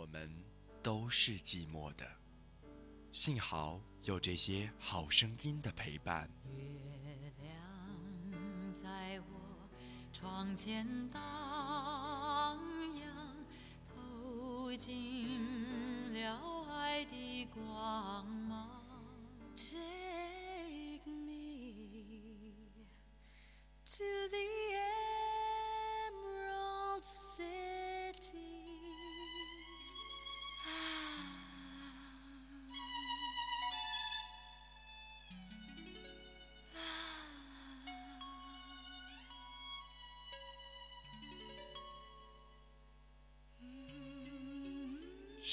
我们都是寂寞的，幸好有这些好声音的陪伴。月亮在我窗前荡漾，透进了爱的光芒。Take me to the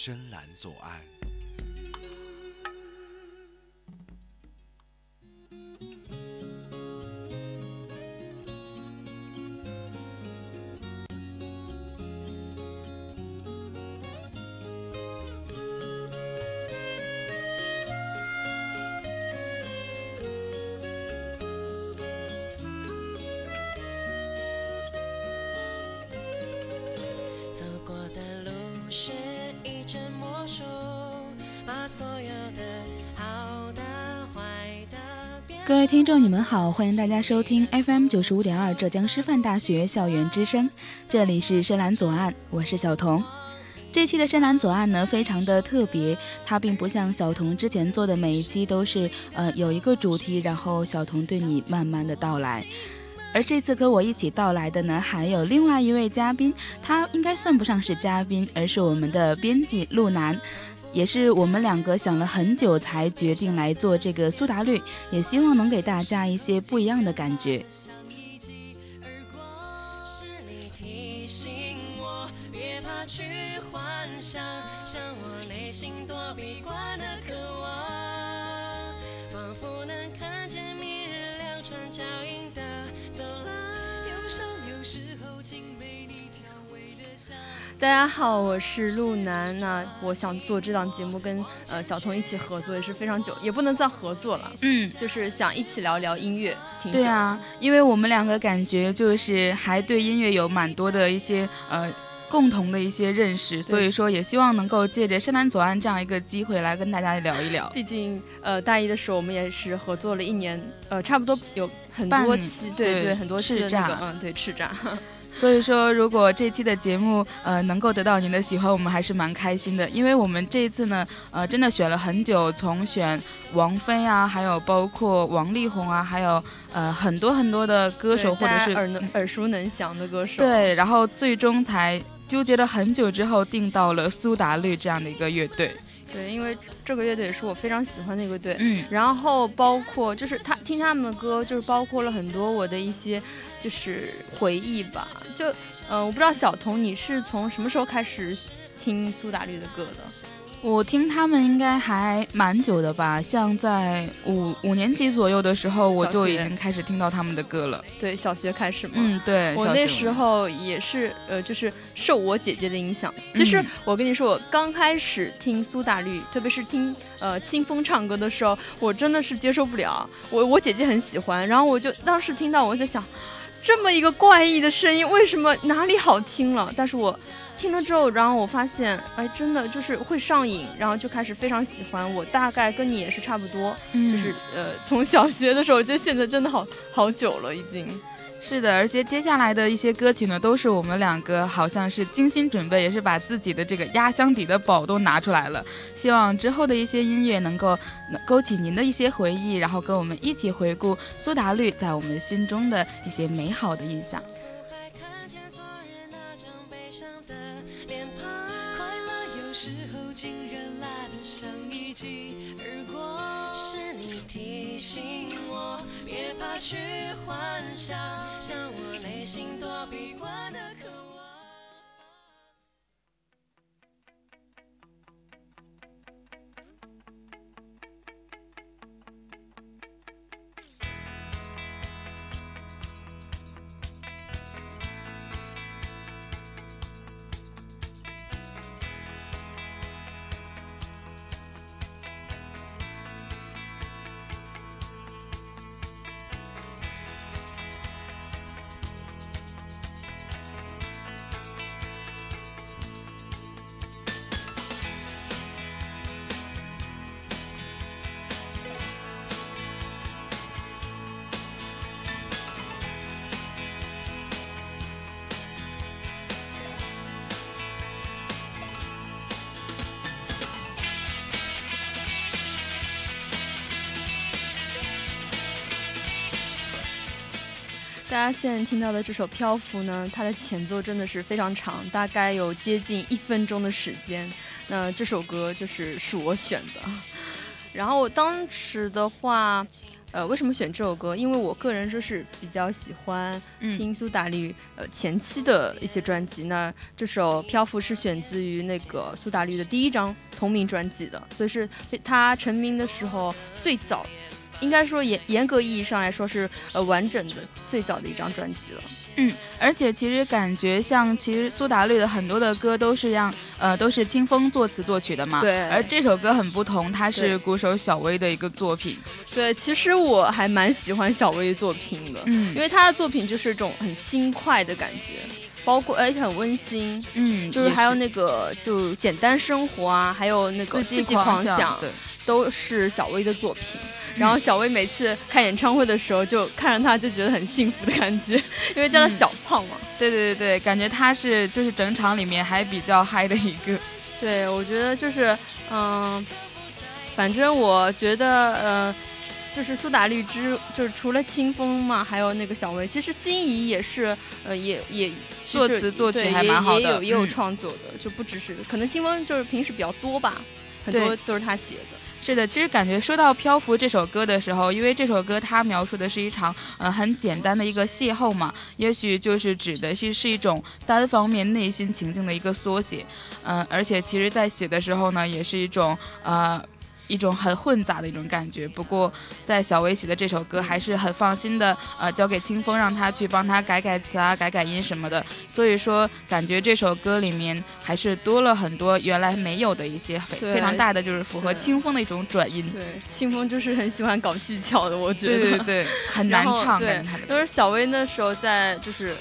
深蓝左岸。听众，你们好，欢迎大家收听 FM 九十五点二浙江师范大学校园之声，这里是深蓝左岸，我是小童。这期的深蓝左岸呢，非常的特别，它并不像小童之前做的每一期都是呃有一个主题，然后小童对你慢慢的到来，而这次和我一起到来的呢，还有另外一位嘉宾，他应该算不上是嘉宾，而是我们的编辑陆南。也是我们两个想了很久才决定来做这个苏打绿，也希望能给大家一些不一样的感觉。向我内心躲避大家好，我是陆南。那我想做这档节目，跟呃小童一起合作也是非常久，也不能算合作了。嗯，就是想一起聊聊音乐。对啊，因为我们两个感觉就是还对音乐有蛮多的一些呃共同的一些认识，所以说也希望能够借着深南左岸这样一个机会来跟大家聊一聊。毕竟呃大一的时候我们也是合作了一年，呃差不多有很多期，对对，很多次那个嗯对叱咤。所以说，如果这期的节目呃能够得到您的喜欢，我们还是蛮开心的。因为我们这一次呢，呃，真的选了很久，从选王菲啊，还有包括王力宏啊，还有呃很多很多的歌手，或者是耳能耳熟能详的歌手。对，然后最终才纠结了很久之后，定到了苏打绿这样的一个乐队。对，因为这个乐队也是我非常喜欢的一个队。嗯，然后包括就是他听他们的歌，就是包括了很多我的一些就是回忆吧。就嗯，我不知道小童你是从什么时候开始听苏打绿的歌的？我听他们应该还蛮久的吧，像在五五年级左右的时候，我就已经开始听到他们的歌了。对，小学开始嘛。嗯，对。我那时候也是，呃，就是受我姐姐的影响。其实我跟你说，我刚开始听苏打绿，特别是听呃清风唱歌的时候，我真的是接受不了。我我姐姐很喜欢，然后我就当时听到，我在想，这么一个怪异的声音，为什么哪里好听了？但是我。听了之后，然后我发现，哎，真的就是会上瘾，然后就开始非常喜欢。我大概跟你也是差不多，就是呃，从小学的时候，就现在真的好好久了，已经。是的，而且接下来的一些歌曲呢，都是我们两个好像是精心准备，也是把自己的这个压箱底的宝都拿出来了。希望之后的一些音乐能够勾起您的一些回忆，然后跟我们一起回顾苏打绿在我们心中的一些美好的印象。去幻想，像我内心躲避惯的渴望。大家现在听到的这首《漂浮》呢，它的前奏真的是非常长，大概有接近一分钟的时间。那这首歌就是是我选的，然后我当时的话。呃，为什么选这首歌？因为我个人就是比较喜欢听苏打绿呃前期的一些专辑。那这首《漂浮》是选自于那个苏打绿的第一张同名专辑的，所以是他成名的时候最早。应该说严严格意义上来说是呃完整的最早的一张专辑了。嗯，而且其实感觉像其实苏打绿的很多的歌都是让呃都是清风作词作曲的嘛。对。而这首歌很不同，它是鼓手小薇的一个作品。对，其实我还蛮喜欢小薇作品的，嗯，因为她的作品就是一种很轻快的感觉，包括而且很温馨，嗯，就是还有那个就简单生活啊，还有那个四季狂想，对，都是小薇的作品。然后小薇每次看演唱会的时候，就看着他就觉得很幸福的感觉，因为叫他小胖嘛。对对对对，感觉他是就是整场里面还比较嗨的一个。对，我觉得就是嗯，反正我觉得呃，就是苏打绿之就是除了清风嘛，还有那个小薇，其实心仪也是呃也也作词作曲还蛮好的，也有也有创作的，就不只是可能清风就是平时比较多吧，很多都是他写的。是的，其实感觉说到《漂浮》这首歌的时候，因为这首歌它描述的是一场呃很简单的一个邂逅嘛，也许就是指的是是一种单方面内心情境的一个缩写，嗯，而且其实在写的时候呢，也是一种呃。一种很混杂的一种感觉，不过在小薇写的这首歌还是很放心的，呃，交给清风让他去帮他改改词啊、改改音什么的。所以说，感觉这首歌里面还是多了很多原来没有的一些非非常大的，就是符合清风的一种转音。对，清风就是很喜欢搞技巧的，我觉得。对对对，很难唱。对，都是小薇那时候在就是。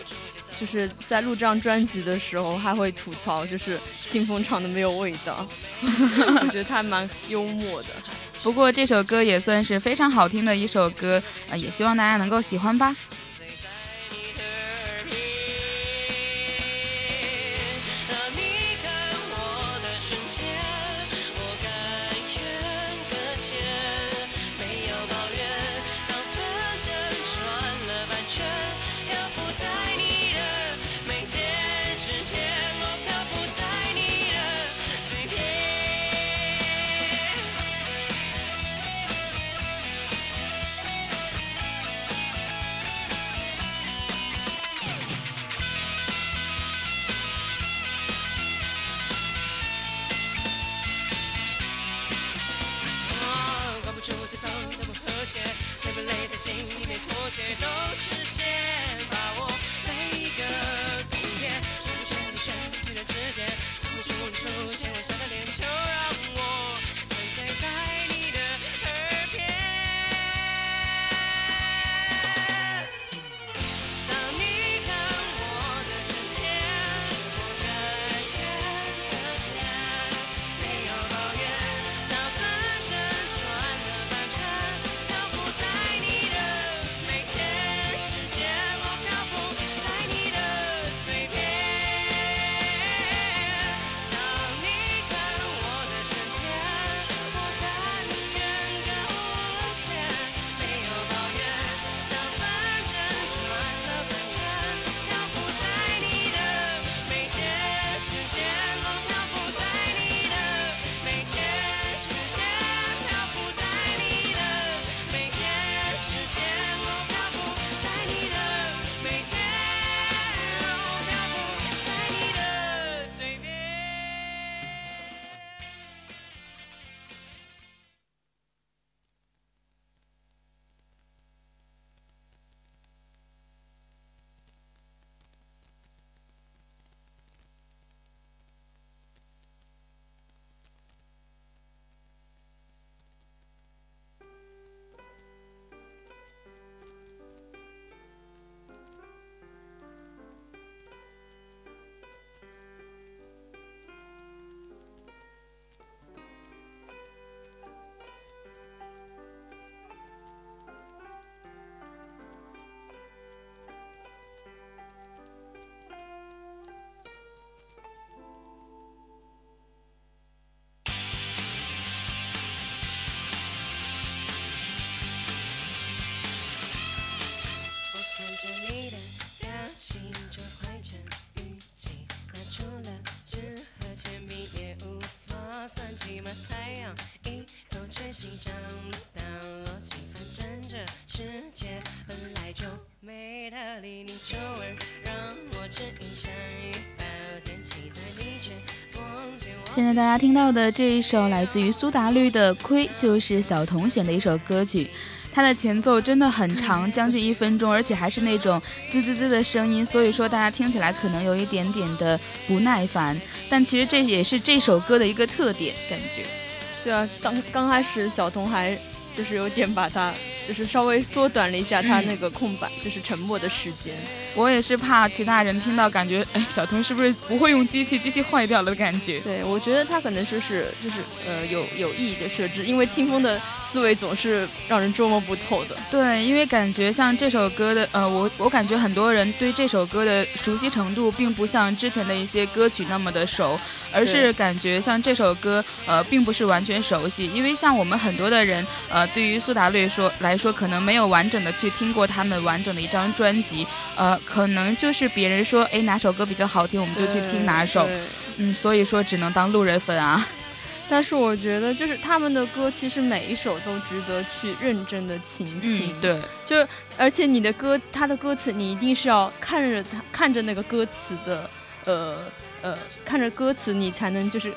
就是在录这张专辑的时候，还会吐槽，就是清风唱的没有味道。我觉得他蛮幽默的。不过这首歌也算是非常好听的一首歌，呃，也希望大家能够喜欢吧。大家听到的这一首来自于苏打绿的《亏》，就是小童选的一首歌曲。它的前奏真的很长，将近一分钟，而且还是那种滋滋滋的声音，所以说大家听起来可能有一点点的不耐烦。但其实这也是这首歌的一个特点，感觉。对啊，刚刚开始小童还就是有点把它。就是稍微缩短了一下他那个空白，就是沉默的时间。我也是怕其他人听到，感觉 哎，小童是不是不会用机器，机器坏掉了的感觉？对，我觉得他可能说是就是呃有有意义的设置，因为清风的思维总是让人捉摸不透的。对，因为感觉像这首歌的呃，我我感觉很多人对这首歌的熟悉程度，并不像之前的一些歌曲那么的熟，而是感觉像这首歌呃，并不是完全熟悉。因为像我们很多的人呃，对于苏打绿说来。说可能没有完整的去听过他们完整的一张专辑，呃，可能就是别人说哎哪首歌比较好听，我们就去听哪首，嗯，所以说只能当路人粉啊。但是我觉得就是他们的歌，其实每一首都值得去认真的倾听。嗯，对，就而且你的歌，他的歌词你一定是要看着他看着那个歌词的，呃呃，看着歌词你才能就是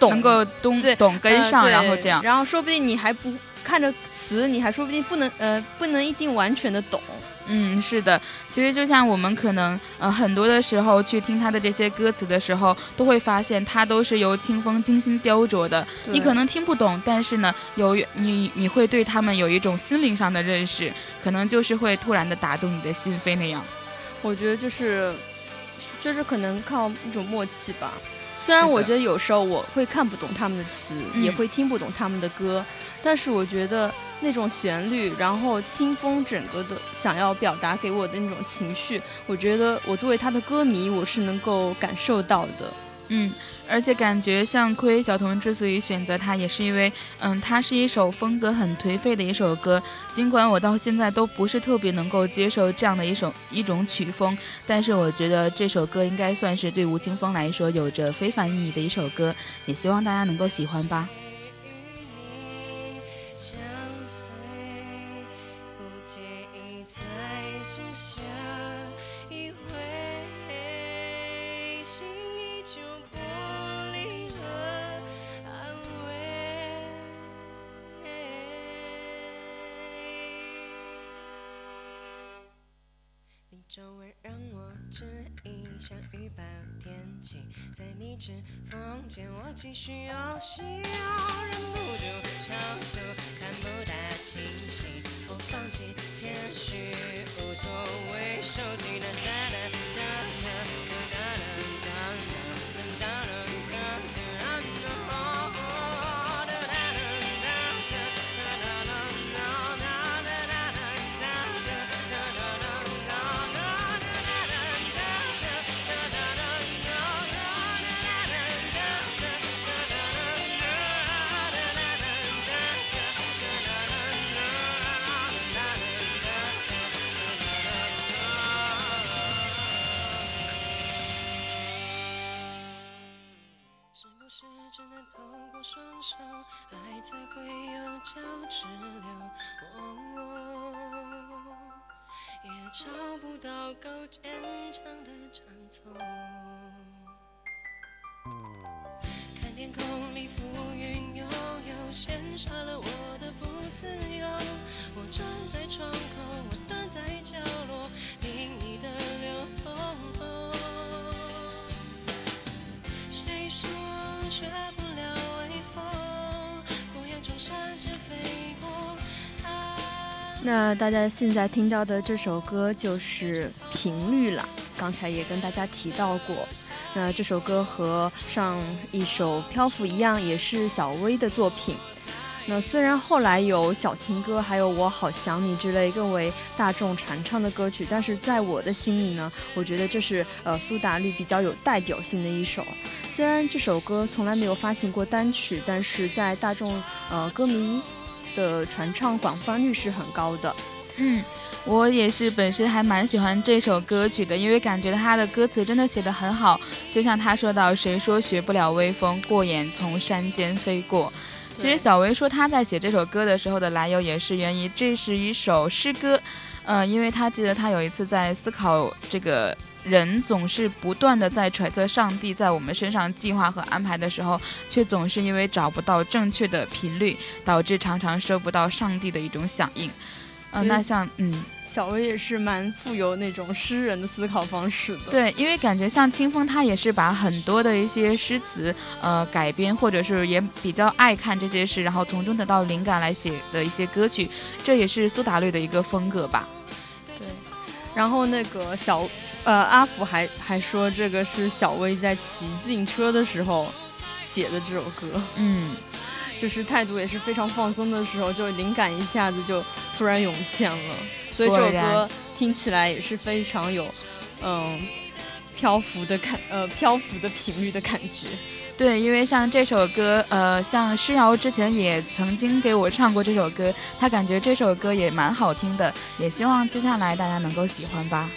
懂，能够懂懂跟上，然后这样，然后说不定你还不。看着词，你还说不定不能呃，不能一定完全的懂。嗯，是的，其实就像我们可能呃很多的时候去听他的这些歌词的时候，都会发现他都是由清风精心雕琢的。你可能听不懂，但是呢，有你你会对他们有一种心灵上的认识，可能就是会突然的打动你的心扉那样。我觉得就是就是可能靠一种默契吧。虽然我觉得有时候我会看不懂他们的词，也会听不懂他们的歌。但是我觉得那种旋律，然后清风整个的想要表达给我的那种情绪，我觉得我作为他的歌迷，我是能够感受到的。嗯，而且感觉像亏小童之所以选择它，也是因为，嗯，它是一首风格很颓废的一首歌。尽管我到现在都不是特别能够接受这样的一首一种曲风，但是我觉得这首歌应该算是对吴青峰来说有着非凡意义的一首歌，也希望大家能够喜欢吧。你需要需要。那大家现在听到的这首歌就是《频率》了，刚才也跟大家提到过。那这首歌和上一首《漂浮》一样，也是小薇的作品。那虽然后来有小情歌，还有我好想你之类更为大众传唱的歌曲，但是在我的心里呢，我觉得这是呃苏打绿比较有代表性的一首。虽然这首歌从来没有发行过单曲，但是在大众呃歌迷。的传唱广泛率是很高的，嗯，我也是本身还蛮喜欢这首歌曲的，因为感觉他的歌词真的写得很好，就像他说到“谁说学不了微风，过眼从山间飞过”。其实小薇说他在写这首歌的时候的来由也是源于这是一首诗歌，呃，因为他记得他有一次在思考这个人总是不断的在揣测上帝在我们身上计划和安排的时候，却总是因为找不到正确的频率，导致常常收不到上帝的一种响应。呃，那像嗯。小薇也是蛮富有那种诗人的思考方式的，对，因为感觉像清风，他也是把很多的一些诗词，呃，改编，或者是也比较爱看这些诗，然后从中得到灵感来写的一些歌曲，这也是苏打绿的一个风格吧。对，然后那个小，呃，阿福还还说这个是小薇在骑自行车的时候写的这首歌，嗯，就是态度也是非常放松的时候，就灵感一下子就突然涌现了。所以这首歌听起来也是非常有，嗯，漂浮的感，呃，漂浮的频率的感觉。对，因为像这首歌，呃，像诗瑶之前也曾经给我唱过这首歌，他感觉这首歌也蛮好听的，也希望接下来大家能够喜欢吧。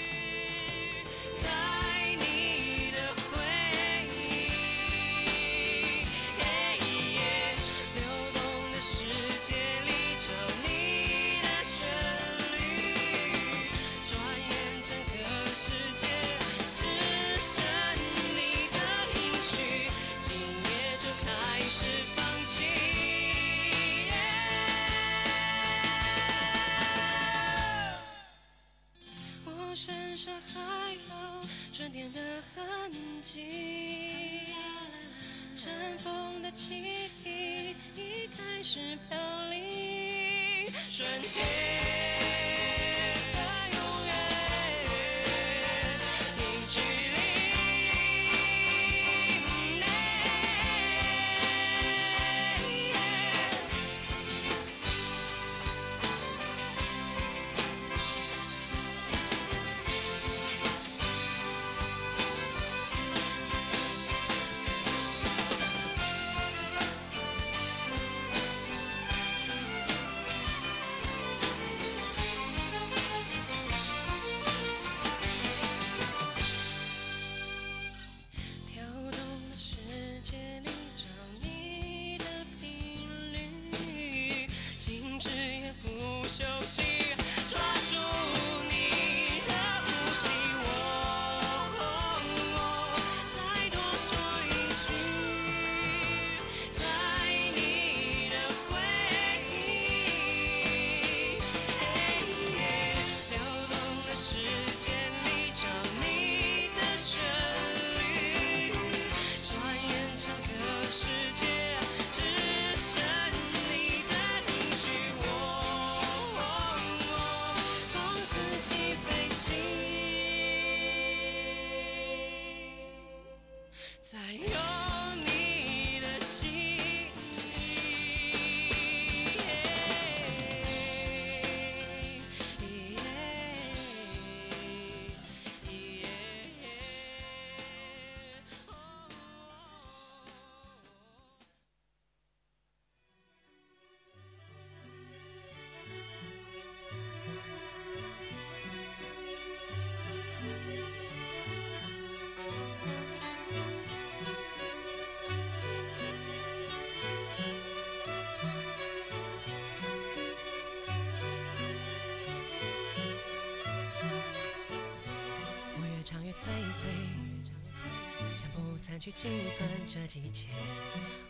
去计算这一切，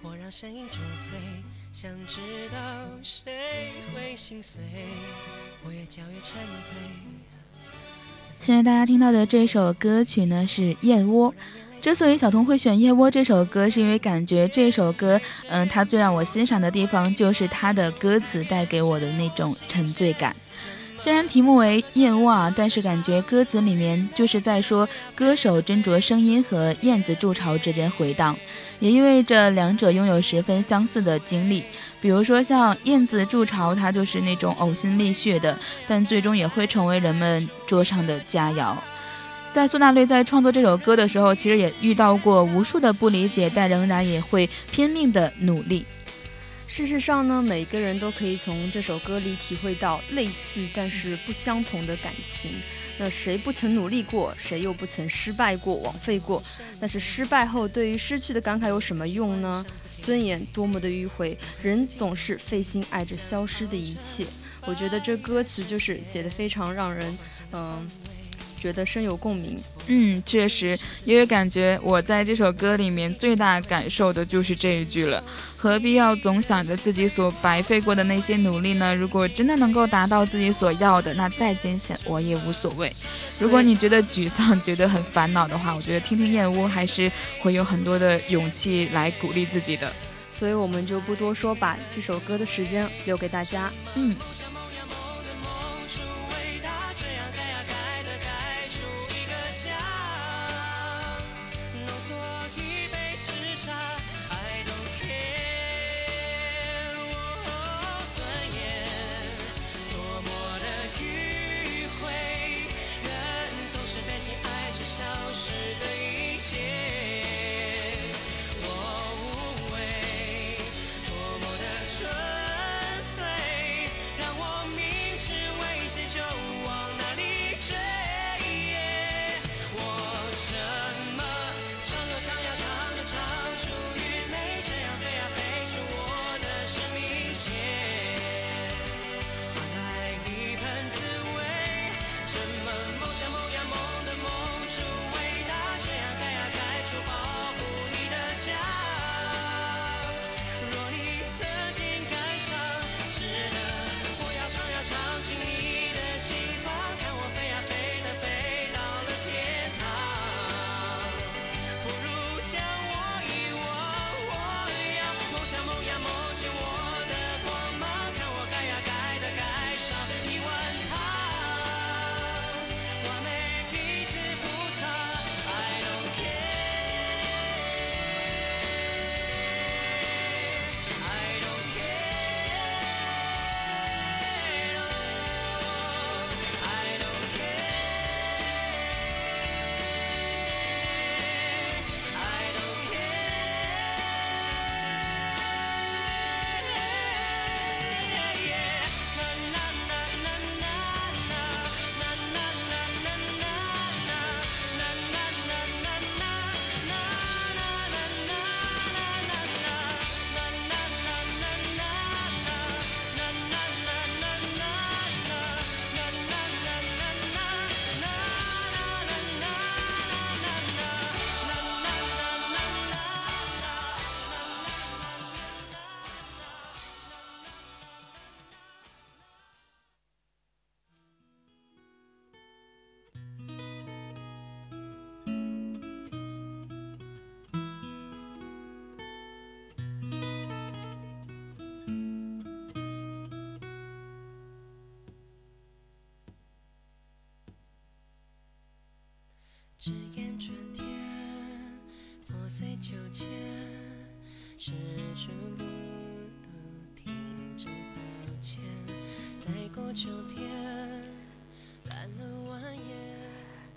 我让声音煮沸，想知道谁会心碎，我越叫越沉醉。现在大家听到的这首歌曲呢是《燕窝》。之所以小童会选《燕窝》这首歌，是因为感觉这首歌，嗯，它最让我欣赏的地方就是它的歌词带给我的那种沉醉感。虽然题目为燕窝啊，但是感觉歌词里面就是在说歌手斟酌声音和燕子筑巢之间回荡，也意味着两者拥有十分相似的经历。比如说像燕子筑巢，它就是那种呕心沥血的，但最终也会成为人们桌上的佳肴。在苏打绿在创作这首歌的时候，其实也遇到过无数的不理解，但仍然也会拼命的努力。事实上呢，每个人都可以从这首歌里体会到类似但是不相同的感情。那谁不曾努力过？谁又不曾失败过、枉费过？但是失败后对于失去的感慨有什么用呢？尊严多么的迂回，人总是费心爱着消失的一切。我觉得这歌词就是写的非常让人，嗯，觉得深有共鸣。嗯，确实，因为感觉我在这首歌里面最大感受的就是这一句了。何必要总想着自己所白费过的那些努力呢？如果真的能够达到自己所要的，那再艰险我也无所谓。如果你觉得沮丧，觉得很烦恼的话，我觉得听听燕窝还是会有很多的勇气来鼓励自己的。所以我们就不多说，把这首歌的时间留给大家。嗯。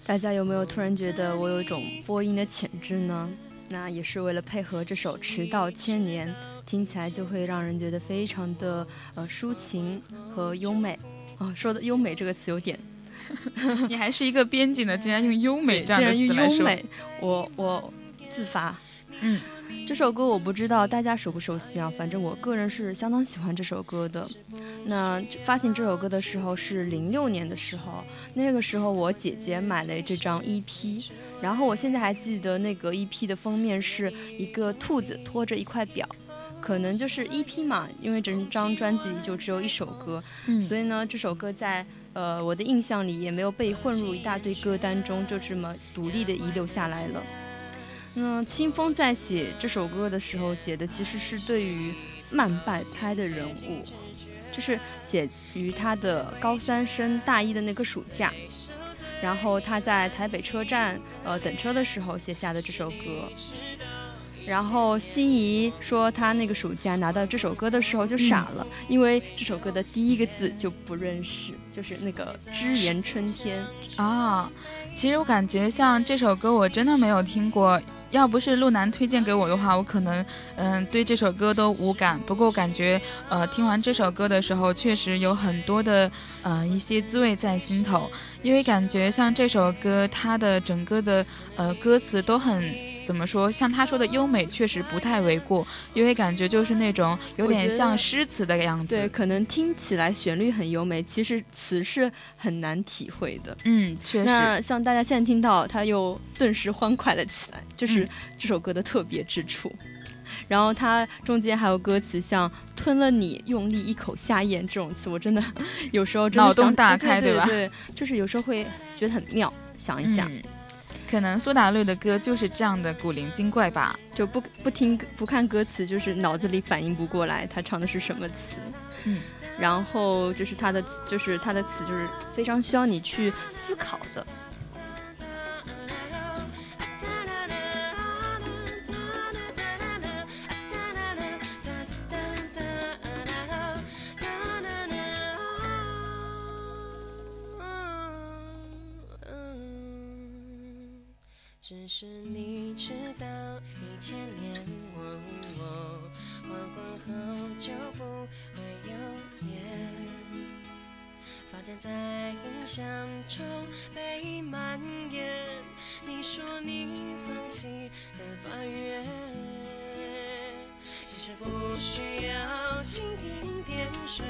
大家有没有突然觉得我有一种播音的潜质呢？那也是为了配合这首《迟到千年》，听起来就会让人觉得非常的呃抒情和优美。啊，说的优美这个词有点。你还是一个编辑呢，竟然用优美这样的词来说。我我自发。嗯，这首歌我不知道大家熟不熟悉啊，反正我个人是相当喜欢这首歌的。那发行这首歌的时候是零六年的时候，那个时候我姐姐买了这张 EP，然后我现在还记得那个 EP 的封面是一个兔子拖着一块表，可能就是 EP 嘛，因为整张专辑就只有一首歌，所以呢这首歌在。呃，我的印象里也没有被混入一大堆歌单中，就这么独立的遗留下来了。那清风在写这首歌的时候，写的其实是对于慢半拍的人物，就是写于他的高三升大一的那个暑假，然后他在台北车站呃等车的时候写下的这首歌。然后心仪说，他那个暑假拿到这首歌的时候就傻了，因为这首歌的第一个字就不认识，就是那个“只言春天”啊。其实我感觉像这首歌，我真的没有听过。要不是路南推荐给我的话，我可能嗯对这首歌都无感。不过感觉呃听完这首歌的时候，确实有很多的呃一些滋味在心头，因为感觉像这首歌，它的整个的呃歌词都很。怎么说，像他说的优美，确实不太为过，因为感觉就是那种有点像诗词的样子。对，可能听起来旋律很优美，其实词是很难体会的。嗯，确实。那像大家现在听到，他又顿时欢快了起来，就是这首歌的特别之处。然后它中间还有歌词，像“吞了你，用力一口下咽”这种词，我真的 有时候真的脑洞大开，对吧？对，就是有时候会觉得很妙。想一想，可能苏打绿的歌就是这样的古灵精怪吧？就不不听不看歌词，就是脑子里反应不过来他唱的是什么词。嗯，然后就是他的就是他的词，就是非常需要你去思考的。是你知道，一千年，黄昏后就不会有烟，发间在印象中被蔓延。你说你放弃了八月，其实不需要蜻蜓点水，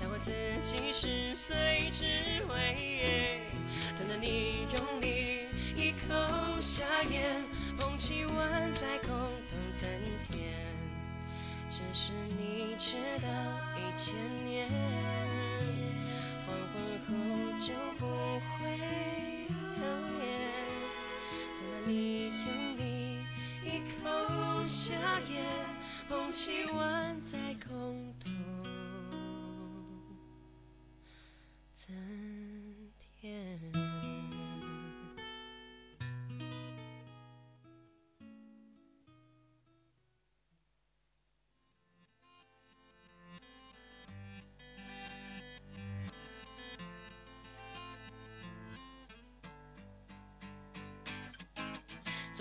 但我自己十岁只会等着你用力。下咽，捧起碗在空等增添。只是你知道，一千年黄昏后就不会有烟。等到你用力一口下咽，捧起碗在空洞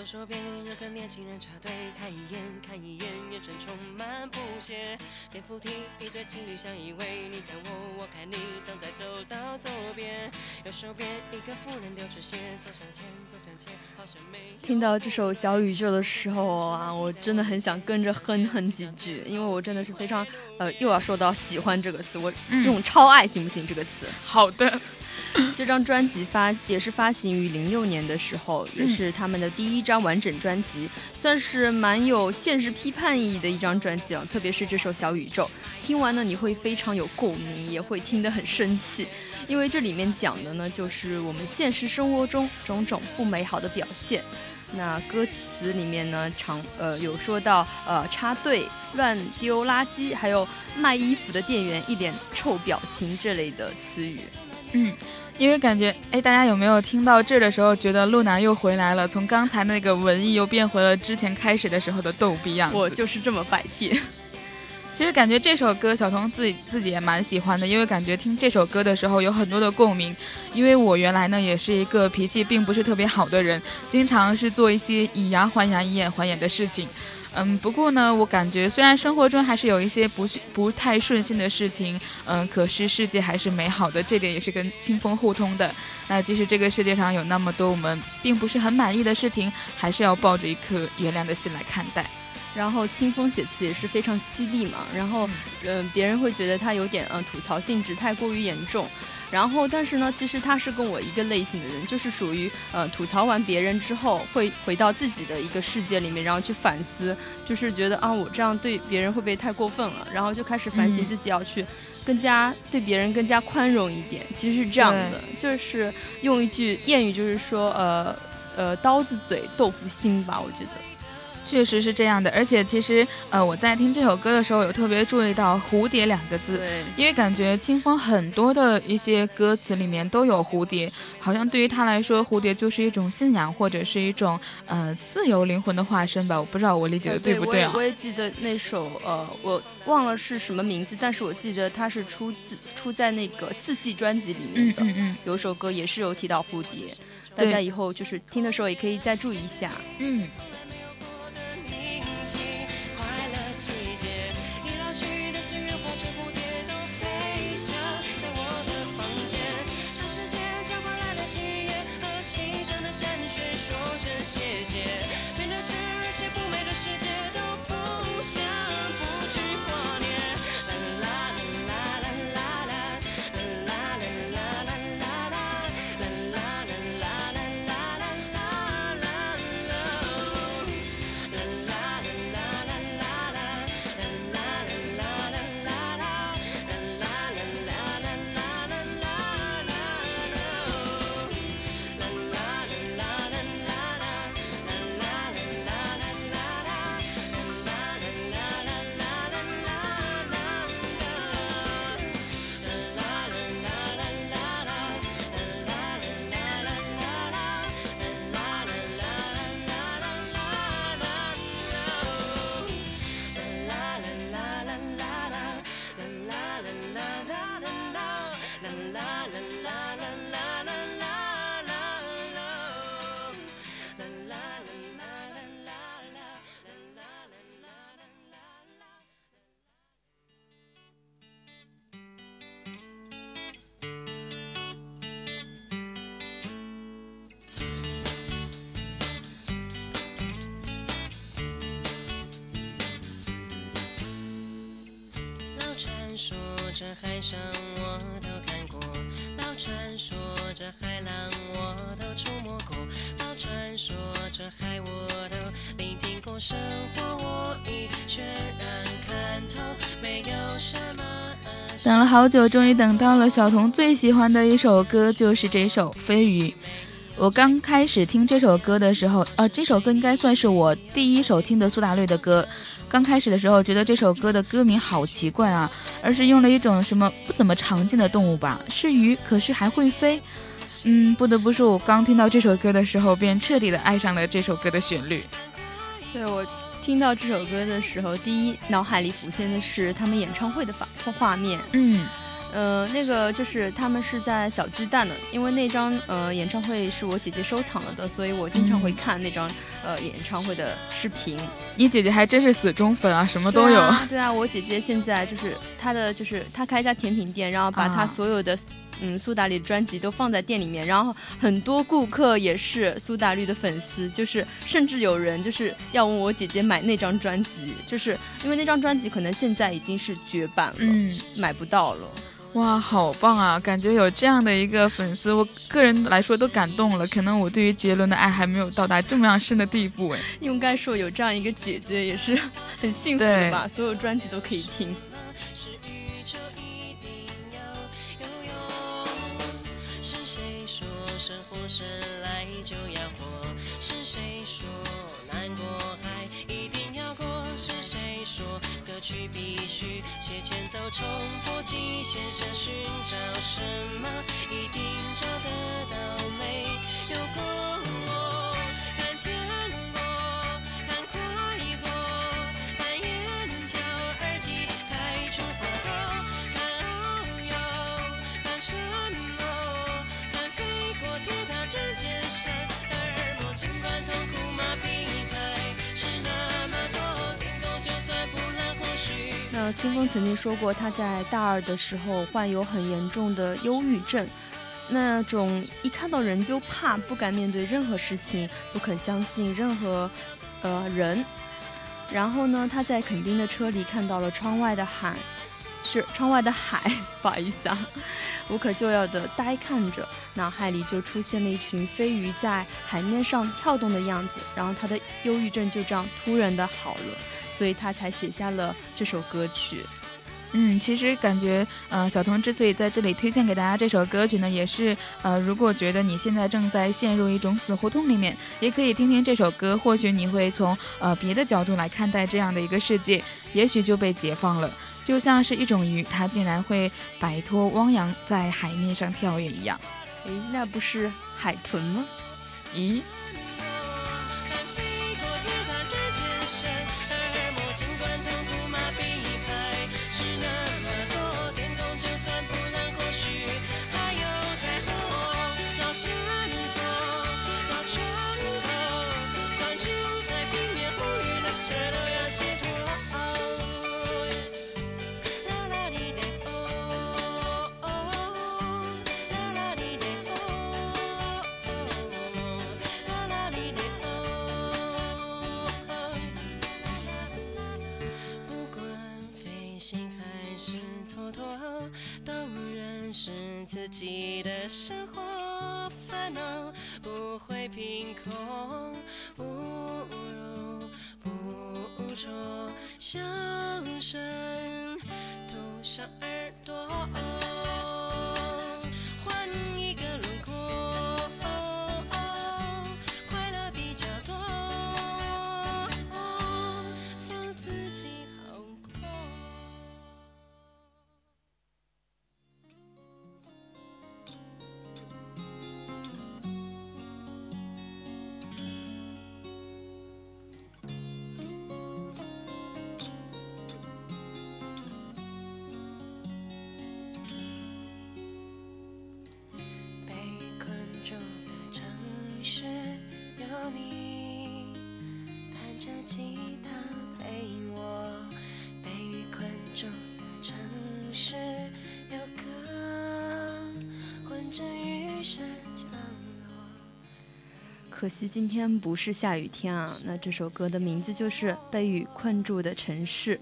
手边有个年轻人插队，看一眼看一眼，眼神充满不屑。电扶梯一对情侣相依偎，你看我我看你，等在走到左边。右手边一个妇人丢纸鞋，走向前走向前，好像没。听到这首小宇宙的时候啊，我真的很想跟着哼哼几句，因为我真的是非常呃，又要说到喜欢这个词，我用超爱行不行？这个词，好的。这张专辑发也是发行于零六年的时候，也是他们的第一张完整专辑，算是蛮有现实批判意义的一张专辑啊。特别是这首《小宇宙》，听完呢你会非常有共鸣，也会听得很生气，因为这里面讲的呢就是我们现实生活中种种不美好的表现。那歌词里面呢常呃有说到呃插队、乱丢垃圾，还有卖衣服的店员一脸臭表情这类的词语。嗯。因为感觉，哎，大家有没有听到这儿的时候，觉得露娜又回来了？从刚才那个文艺又变回了之前开始的时候的逗逼样子。我就是这么百变。其实感觉这首歌小彤自己自己也蛮喜欢的，因为感觉听这首歌的时候有很多的共鸣。因为我原来呢也是一个脾气并不是特别好的人，经常是做一些以牙还牙、以眼还眼的事情。嗯，不过呢，我感觉虽然生活中还是有一些不不太顺心的事情，嗯，可是世界还是美好的，这点也是跟清风互通的。那即使这个世界上有那么多我们并不是很满意的事情，还是要抱着一颗原谅的心来看待。然后清风写词也是非常犀利嘛，然后嗯，别人会觉得他有点嗯吐槽性质太过于严重。然后，但是呢，其实他是跟我一个类型的人，就是属于呃吐槽完别人之后，会回到自己的一个世界里面，然后去反思，就是觉得啊，我这样对别人会不会太过分了？然后就开始反省自己，要去更加对别人更加宽容一点。其实是这样的，就是用一句谚语，就是说呃呃刀子嘴豆腐心吧，我觉得。确实是这样的，而且其实，呃，我在听这首歌的时候，有特别注意到“蝴蝶”两个字，因为感觉清风很多的一些歌词里面都有蝴蝶，好像对于他来说，蝴蝶就是一种信仰或者是一种呃自由灵魂的化身吧。我不知道我理解的对不对啊？我也记得那首呃，我忘了是什么名字，但是我记得它是出自出在那个四季专辑里面的，嗯嗯，有首歌也是有提到蝴蝶，大家以后就是听的时候也可以再注意一下，嗯。想在我的房间，向时间交换来的心愿，和心上的山水，说着谢谢，面对着那些不美的世界，都不想，不去管。等了好久，终于等到了小童最喜欢的一首歌，就是这首《飞鱼》。我刚开始听这首歌的时候，呃，这首歌应该算是我第一首听的苏打绿的歌。刚开始的时候，觉得这首歌的歌名好奇怪啊，而是用了一种什么不怎么常见的动物吧？是鱼，可是还会飞。嗯，不得不说，我刚听到这首歌的时候，便彻底的爱上了这首歌的旋律。对我听到这首歌的时候，第一脑海里浮现的是他们演唱会的画画面。嗯，呃，那个就是他们是在小巨蛋的，因为那张呃演唱会是我姐姐收藏了的，所以我经常会看那张呃演唱会的视频。你姐姐还真是死忠粉啊，什么都有。对啊，对啊，我姐姐现在就是她的就是她开一家甜品店，然后把她啊所有的。嗯，苏打绿的专辑都放在店里面，然后很多顾客也是苏打绿的粉丝，就是甚至有人就是要问我姐姐买那张专辑，就是因为那张专辑可能现在已经是绝版了，嗯，买不到了。哇，好棒啊！感觉有这样的一个粉丝，我个人来说都感动了。可能我对于杰伦的爱还没有到达这么样深的地步，哎。应该说有这样一个姐姐也是 很幸福的吧，所有专辑都可以听。是宇宙一定要游泳。是谁说生活生来就要活？是谁说难过说歌曲必须写前奏，冲破极限，想寻找什么，一定找得到。没有过我，清风曾经说过，他在大二的时候患有很严重的忧郁症，那种一看到人就怕，不敢面对任何事情，不肯相信任何呃人。然后呢，他在垦丁的车里看到了窗外的海，是窗外的海，不好意思啊，无可救药的呆看着，脑海里就出现了一群飞鱼在海面上跳动的样子，然后他的忧郁症就这样突然的好了。所以他才写下了这首歌曲。嗯，其实感觉，呃，小童之所以在这里推荐给大家这首歌曲呢，也是，呃，如果觉得你现在正在陷入一种死胡同里面，也可以听听这首歌，或许你会从呃别的角度来看待这样的一个世界，也许就被解放了，就像是一种鱼，它竟然会摆脱汪洋，在海面上跳跃一样。诶，那不是海豚吗？咦？己的生活，烦恼不会凭空，不如不着，笑声堵上耳朵，可惜今天不是下雨天啊。那这首歌的名字就是《被雨困住的城市》。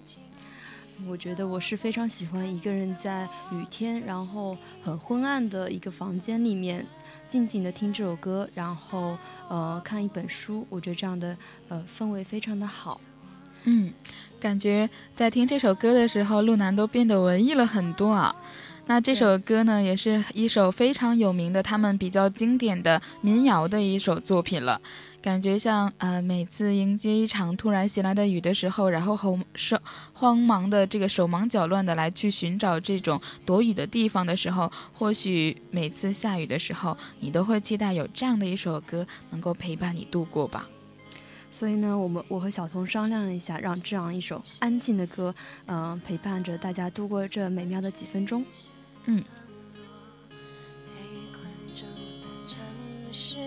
我觉得我是非常喜欢一个人在雨天，然后很昏暗的一个房间里面，静静的听这首歌，然后呃看一本书。我觉得这样的呃氛围非常的好。嗯，感觉在听这首歌的时候，路南都变得文艺了很多啊。那这首歌呢，也是一首非常有名的，他们比较经典的民谣的一首作品了。感觉像呃，每次迎接一场突然袭来的雨的时候，然后后手慌忙的这个手忙脚乱的来去寻找这种躲雨的地方的时候，或许每次下雨的时候，你都会期待有这样的一首歌能够陪伴你度过吧。所以呢，我们我和小童商量了一下，让这样一首安静的歌，嗯、陪伴着大家度过这美妙的几分钟。嗯。被困住的城市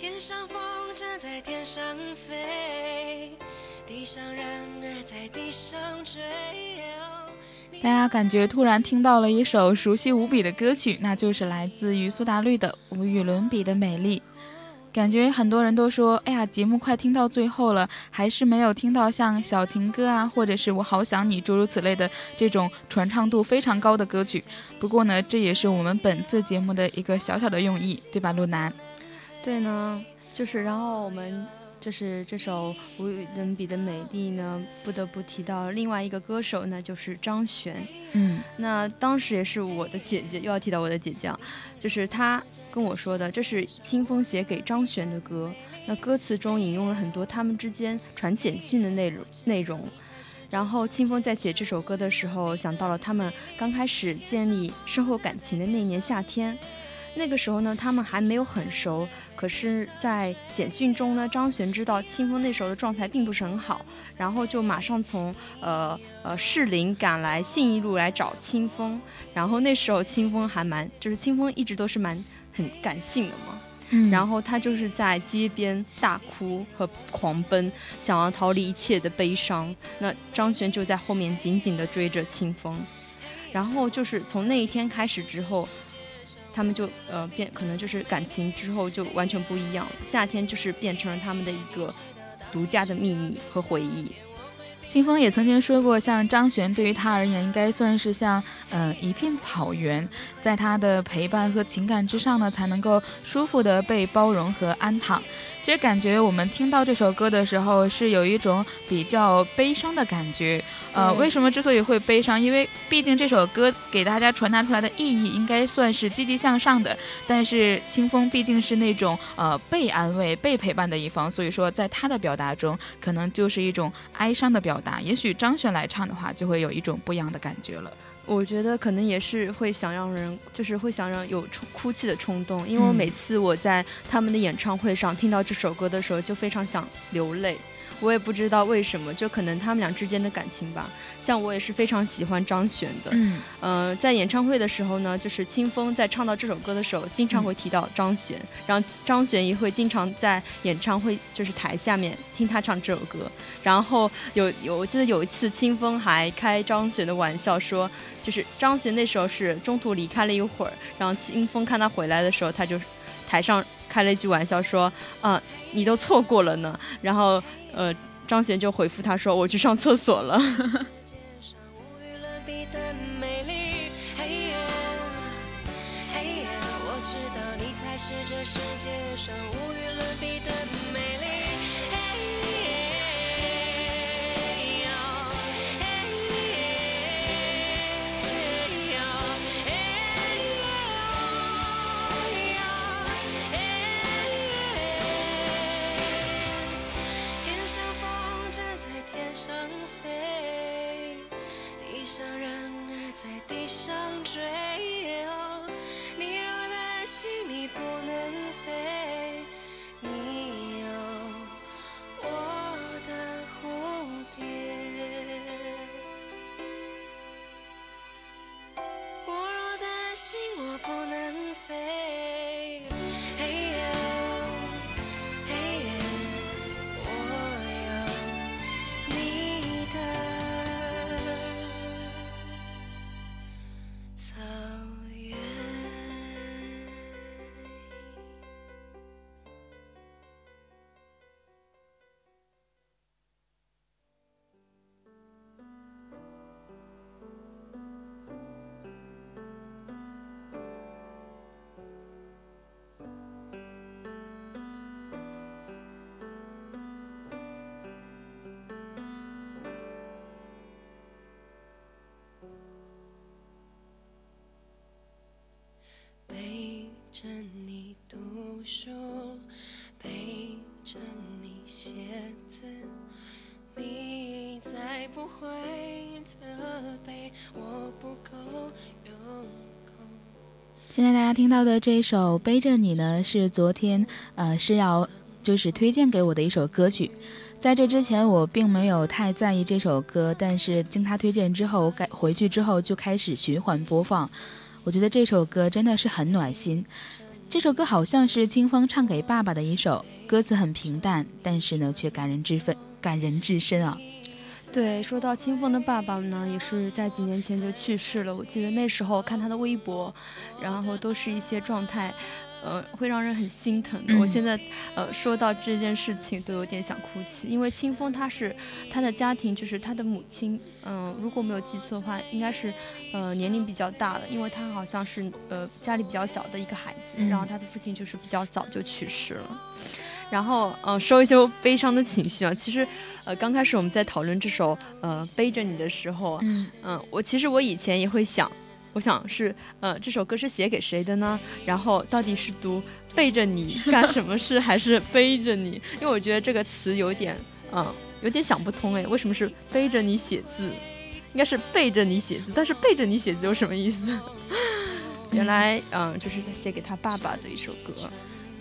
天上风筝在天上飞，地上人儿在地上追。大家感觉突然听到了一首熟悉无比的歌曲，那就是来自于苏打绿的《无与伦比的美丽》。感觉很多人都说，哎呀，节目快听到最后了，还是没有听到像小情歌啊，或者是我好想你诸如此类的这种传唱度非常高的歌曲。不过呢，这也是我们本次节目的一个小小的用意，对吧，路南？对呢，就是然后我们。就是这首无与伦比的美丽呢，不得不提到另外一个歌手，那就是张悬。嗯，那当时也是我的姐姐，又要提到我的姐姐啊，就是她跟我说的，这是清风写给张悬的歌。那歌词中引用了很多他们之间传简讯的内容内容。然后清风在写这首歌的时候，想到了他们刚开始建立深厚感情的那年夏天。那个时候呢，他们还没有很熟。可是，在简讯中呢，张悬知道清风那时候的状态并不是很好，然后就马上从呃呃士林赶来信义路来找清风。然后那时候清风还蛮，就是清风一直都是蛮很感性的嘛。嗯。然后他就是在街边大哭和狂奔，想要逃离一切的悲伤。那张悬就在后面紧紧地追着清风。然后就是从那一天开始之后。他们就呃变，可能就是感情之后就完全不一样了。夏天就是变成了他们的一个独家的秘密和回忆。清风也曾经说过，像张悬对于他而言，应该算是像呃一片草原，在他的陪伴和情感之上呢，才能够舒服的被包容和安躺。其实感觉我们听到这首歌的时候，是有一种比较悲伤的感觉。呃，为什么之所以会悲伤？因为毕竟这首歌给大家传达出来的意义应该算是积极向上的。但是清风毕竟是那种呃被安慰、被陪伴的一方，所以说在他的表达中，可能就是一种哀伤的表达。也许张悬来唱的话，就会有一种不一样的感觉了。我觉得可能也是会想让人，就是会想让有哭泣的冲动，因为我每次我在他们的演唱会上听到这首歌的时候，就非常想流泪。我也不知道为什么，就可能他们俩之间的感情吧。像我也是非常喜欢张悬的，嗯，呃，在演唱会的时候呢，就是清风在唱到这首歌的时候，经常会提到张悬，然后张悬也会经常在演唱会就是台下面听他唱这首歌。然后有有，我记得有一次清风还开张悬的玩笑说，就是张悬那时候是中途离开了一会儿，然后清风看他回来的时候，他就台上开了一句玩笑说，啊，你都错过了呢。然后。呃，张悬就回复他说：“我去上厕所了。”水哦你若担心你不能飞你有我的蝴蝶我若担心我不能飞。你读书，陪着你写字，你再不会责备我不够。现在大家听到的这首《背着你》呢，是昨天呃是要就是推荐给我的一首歌曲。在这之前，我并没有太在意这首歌，但是经他推荐之后，改回去之后就开始循环播放。我觉得这首歌真的是很暖心。这首歌好像是清风唱给爸爸的一首，歌词很平淡，但是呢却感人至分，感人至深啊。对，说到清风的爸爸呢，也是在几年前就去世了。我记得那时候看他的微博，然后都是一些状态，呃，会让人很心疼的。嗯我现在呃说到这件事情都有点想哭泣，因为清风他是他的家庭，就是他的母亲，嗯、如果没有记错的话，应该是呃年龄比较大的，因为他好像是呃家里比较小的一个孩子，嗯然后他的父亲就是比较早就去世了。然后，嗯、说一些悲伤的情绪啊。其实，呃，刚开始我们在讨论这首呃《背着你》的时候，嗯嗯，我其实我以前也会想，我想是呃这首歌是写给谁的呢？然后到底是读背着你 干什么事，还是背着你？因为我觉得这个词有点嗯有点想不通哎，为什么是背着你写字？应该是背着你写字，但是背着你写字有什么意思？原来嗯就是他写给他爸爸的一首歌。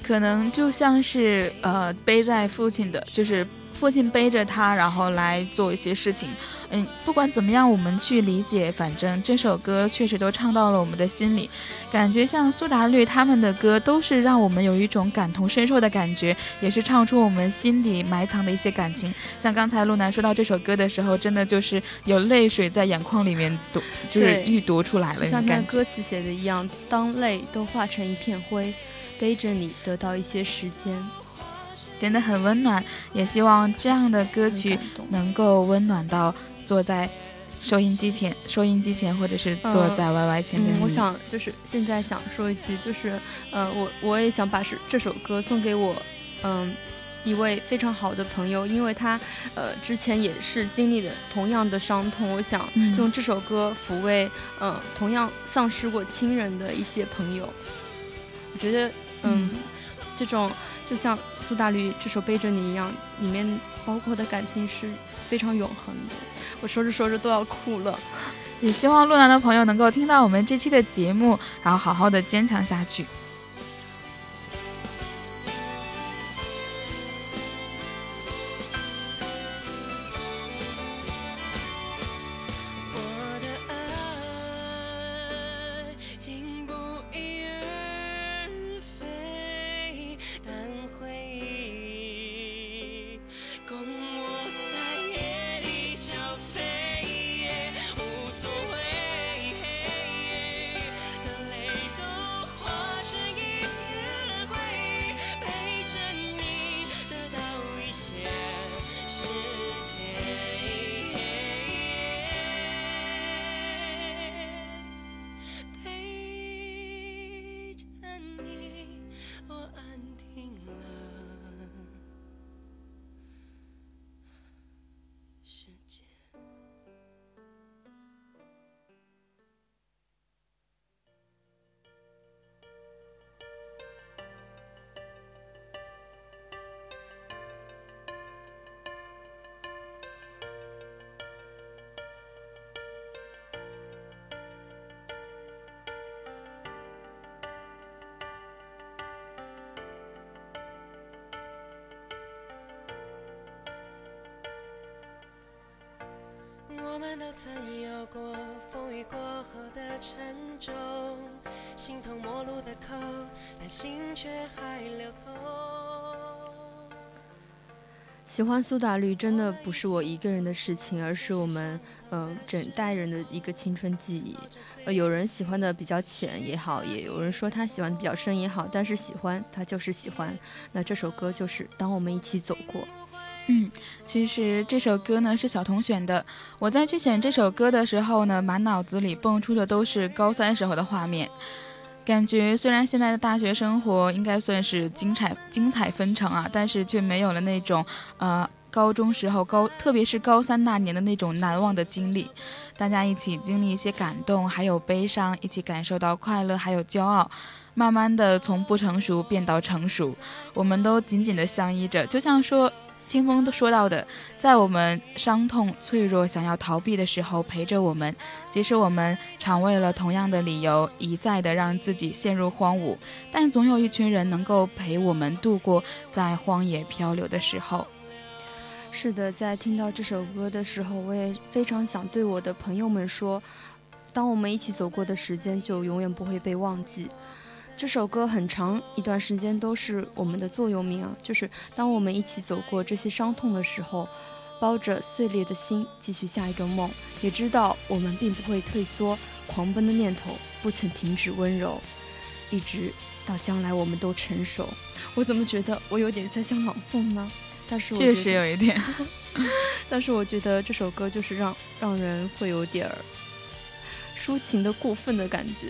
可能就像是呃背在父亲的，就是父亲背着他，然后来做一些事情。嗯，不管怎么样，我们去理解，反正这首歌确实都唱到了我们的心里。感觉像苏打绿他们的歌，都是让我们有一种感同身受的感觉，也是唱出我们心底埋藏的一些感情。像刚才路南说到这首歌的时候，真的就是有泪水在眼眶里面读，就是对欲读出来了像。歌词写的一样，当泪都化成一片灰，背着你得到一些时间，真的很温暖，也希望这样的歌曲。能够温暖到坐在收音机前、收音机前，或者是坐在 YY 前的你。嗯，我想就是现在想说一句，就是呃，我我也想把是这首歌送给我，嗯、一位非常好的朋友，因为他呃之前也是经历了同样的伤痛，我想嗯用这首歌抚慰嗯、呃同样丧失过亲人的一些朋友。我觉得嗯，这种就像苏打绿这首《背着你》一样，里面包括的感情是非常永恒的。我说着说着都要哭了。也希望路南的朋友能够听到我们这期的节目，然后好好的坚强下去。都曾有过风雨过后的沉重，形同陌路的口，但心却还流通。喜欢苏打绿真的不是我一个人的事情，而是我们嗯、整代人的一个青春记忆。呃，有人喜欢的比较浅也好，也有人说他喜欢的比较深也好，但是喜欢他就是喜欢。那这首歌就是《当我们一起走过》。嗯，其实这首歌呢是小童选的。我在去选这首歌的时候呢，满脑子里蹦出的都是高三时候的画面。感觉虽然现在的大学生活应该算是精彩精彩纷呈啊，但是却没有了那种呃高中时候高，特别是高三那年的那种难忘的经历。大家一起经历一些感动，还有悲伤，一起感受到快乐，还有骄傲。慢慢的从不成熟变到成熟，我们都紧紧的相依着，就像说清风都说到的，在我们伤痛、脆弱、想要逃避的时候陪着我们，即使我们常为了同样的理由一再的让自己陷入荒芜，但总有一群人能够陪我们度过在荒野漂流的时候。是的，在听到这首歌的时候，我也非常想对我的朋友们说，当我们一起走过的时间就永远不会被忘记。这首歌很长一段时间都是我们的座右铭啊，就是当我们一起走过这些伤痛的时候，包着碎裂的心继续下一个梦，也知道我们并不会退缩，狂奔的念头不曾停止温柔，一直到将来我们都成熟。我怎么觉得我有点在像朗诵呢？但是我确实有一点。但是我觉得这首歌就是让让人会有点儿抒情的过分的感觉。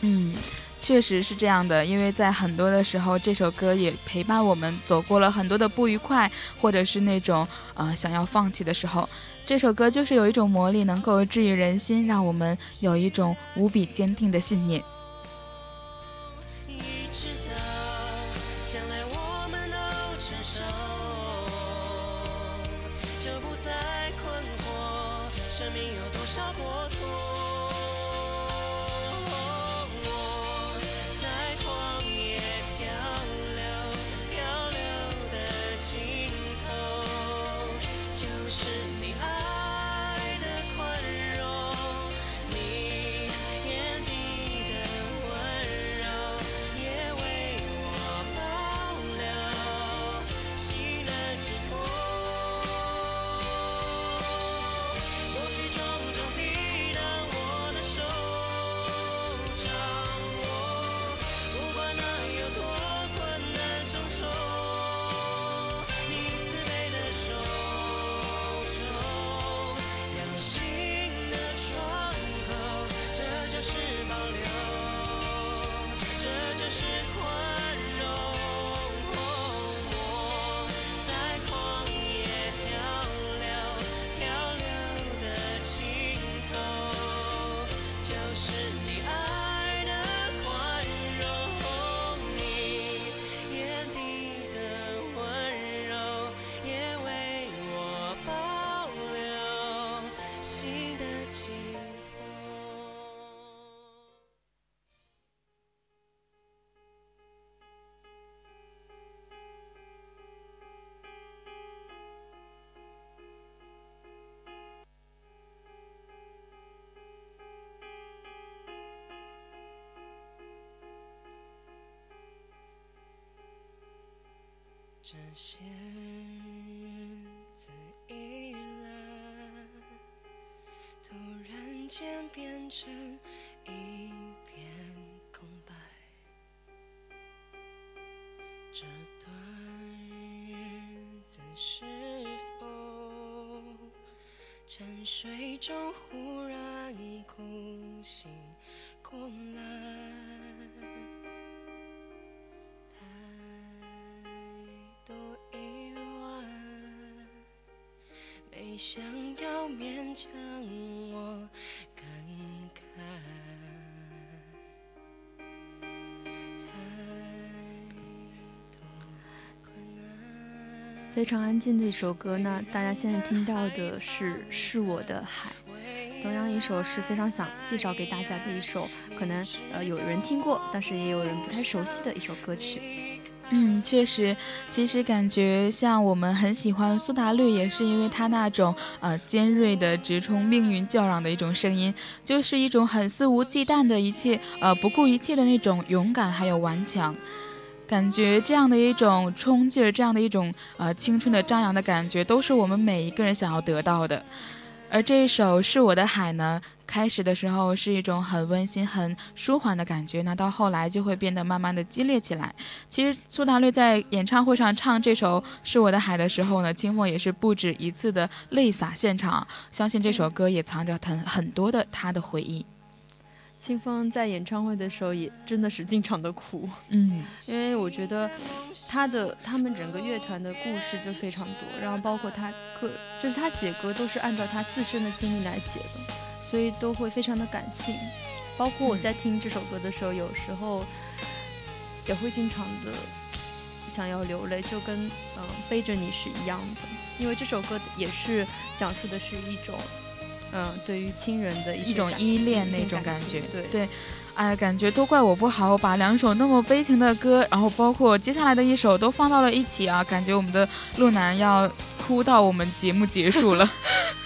嗯，确实是这样的，因为在很多的时候，这首歌也陪伴我们走过了很多的不愉快，或者是那种呃想要放弃的时候。这首歌就是有一种魔力，能够治愈人心，让我们有一种无比坚定的信念。这些日子以来，突然间变成一片空白。这段日子是否沉睡中忽然哭醒过来？想要勉强我感慨。太多困难，非常安静的一首歌呢，大家现在听到的是《是我的海》，同样一首是非常想介绍给大家的一首，可能呃有人听过，但是也有人不太熟悉的一首歌曲。嗯，确实，其实感觉像我们很喜欢苏打绿，也是因为他那种呃尖锐的直冲命运叫嚷的一种声音，就是一种很肆无忌惮的一切呃不顾一切的那种勇敢还有顽强。感觉这样的一种冲劲儿，这样的一种呃青春的张扬的感觉，都是我们每一个人想要得到的。而这一首是我的海呢，开始的时候是一种很温馨、很舒缓的感觉，那到后来就会变得慢慢的激烈起来。其实苏打绿在演唱会上唱这首《是我的海》的时候呢，清风也是不止一次的泪洒现场，相信这首歌也藏着很很多的他的回忆。清风在演唱会的时候也真的是经常的哭，嗯，因为我觉得他的他们整个乐团的故事就非常多，然后包括他个就是他写歌都是按照他自身的经历来写的，所以都会非常的感性。包括我在听这首歌的时候，有时候也会经常的想要流泪，就跟嗯、呃背着你是一样的，因为这首歌也是讲述的是一种。嗯，对于亲人的一种依恋那种感觉，对对。哎，感觉都怪我不好，我把两首那么悲情的歌，然后包括接下来的一首都放到了一起啊，感觉我们的路南要哭到我们节目结束了。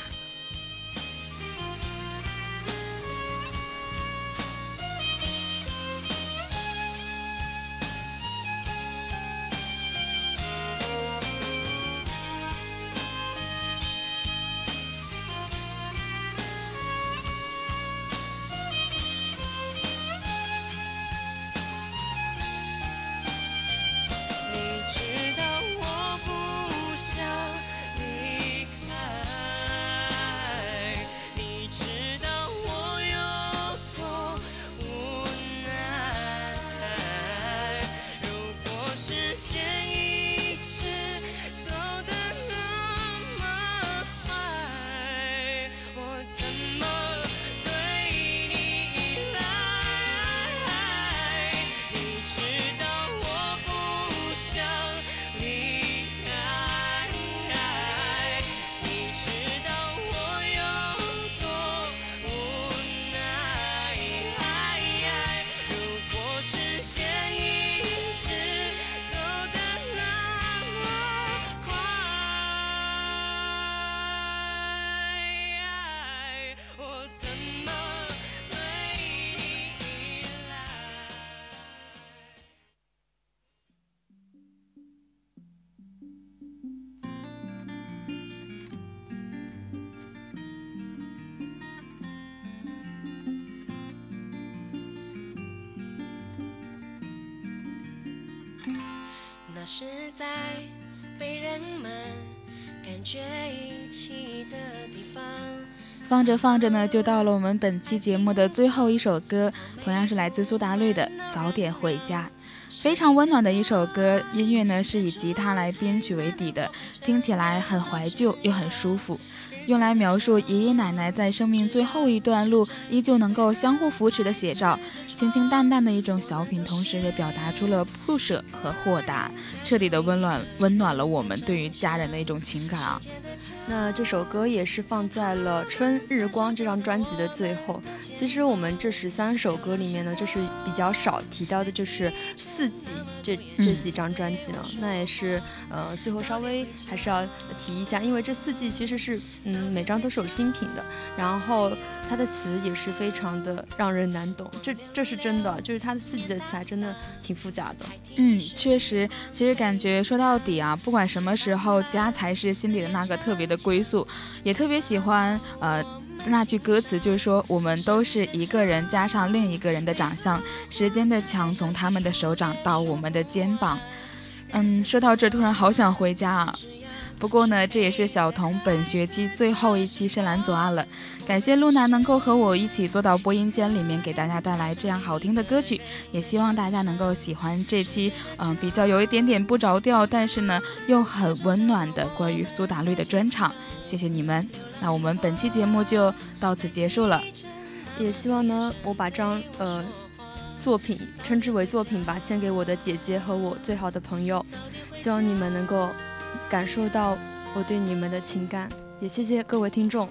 放着放着呢，就到了我们本期节目的最后一首歌，同样是来自苏打绿的《早点回家》，非常温暖的一首歌。音乐呢是以吉他来编曲为底的，听起来很怀旧又很舒服。用来描述爷爷奶奶在生命最后一段路依旧能够相互扶持的写照，清清淡淡的一种小品，同时也表达出了不舍和豁达，彻底的温暖温暖了我们对于家人的一种情感啊。那这首歌也是放在了《春日光》这张专辑的最后。其实我们这十三首歌里面呢，就是比较少提到的，就是四季这这几张专辑呢。那也是呃，最后稍微还是要提一下，因为这四季其实是嗯，每张都是有精品的，然后它的词也是非常的让人难懂，这这是真的，就是它的四季的词还真的挺复杂的。嗯，确实，其实感觉说到底啊，不管什么时候，家才是心底的那个特别的归宿，也特别喜欢呃。那句歌词就是说，我们都是一个人加上另一个人的长相，时间的墙从他们的手掌到我们的肩膀。嗯，说到这，突然好想回家啊。不过呢，这也是小童本学期最后一期深蓝左岸了。感谢露娜能够和我一起坐到播音间里面，给大家带来这样好听的歌曲。也希望大家能够喜欢这期，嗯，比较有一点点不着调，但是呢又很温暖的关于苏打绿的专场。谢谢你们。那我们本期节目就到此结束了。也希望呢，我把这张呃作品称之为作品吧，献给我的姐姐和我最好的朋友。希望你们能够。感受到我对你们的情感，也谢谢各位听众。